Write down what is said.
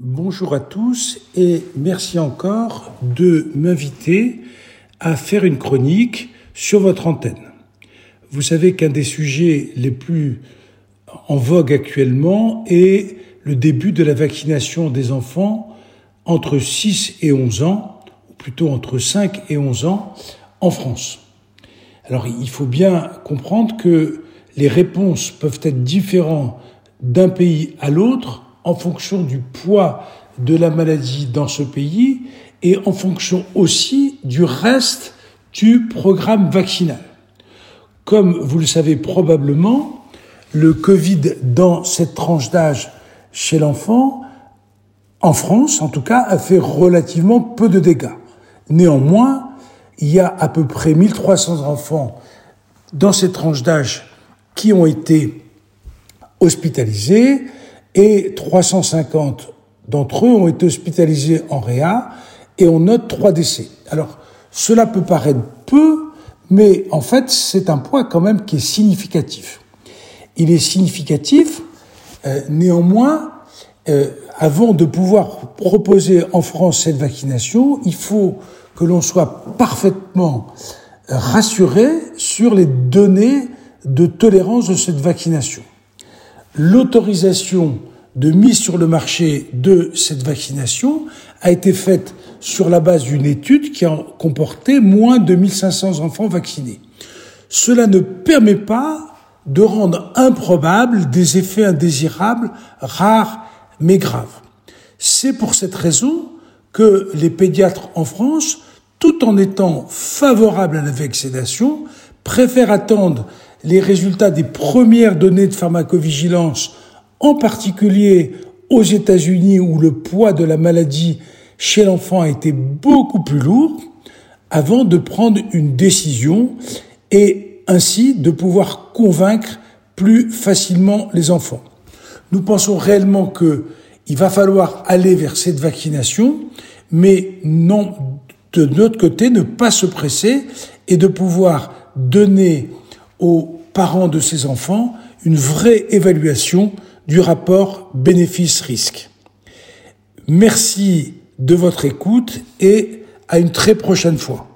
Bonjour à tous et merci encore de m'inviter à faire une chronique sur votre antenne. Vous savez qu'un des sujets les plus en vogue actuellement est le début de la vaccination des enfants entre 6 et 11 ans, ou plutôt entre 5 et 11 ans en France. Alors il faut bien comprendre que les réponses peuvent être différentes d'un pays à l'autre en fonction du poids de la maladie dans ce pays et en fonction aussi du reste du programme vaccinal. Comme vous le savez probablement, le Covid dans cette tranche d'âge chez l'enfant, en France en tout cas, a fait relativement peu de dégâts. Néanmoins, il y a à peu près 1300 enfants dans cette tranche d'âge qui ont été hospitalisés et 350 d'entre eux ont été hospitalisés en réa et on note trois décès. Alors, cela peut paraître peu, mais en fait, c'est un point quand même qui est significatif. Il est significatif, euh, néanmoins, euh, avant de pouvoir proposer en France cette vaccination, il faut que l'on soit parfaitement rassuré sur les données de tolérance de cette vaccination l'autorisation de mise sur le marché de cette vaccination a été faite sur la base d'une étude qui a comporté moins de 1500 enfants vaccinés. Cela ne permet pas de rendre improbables des effets indésirables, rares mais graves. C'est pour cette raison que les pédiatres en France, tout en étant favorables à la vaccination, préfèrent attendre les résultats des premières données de pharmacovigilance, en particulier aux États-Unis où le poids de la maladie chez l'enfant a été beaucoup plus lourd, avant de prendre une décision et ainsi de pouvoir convaincre plus facilement les enfants. Nous pensons réellement que il va falloir aller vers cette vaccination, mais non, de notre côté, ne pas se presser et de pouvoir donner aux parents de ces enfants une vraie évaluation du rapport bénéfice-risque. Merci de votre écoute et à une très prochaine fois.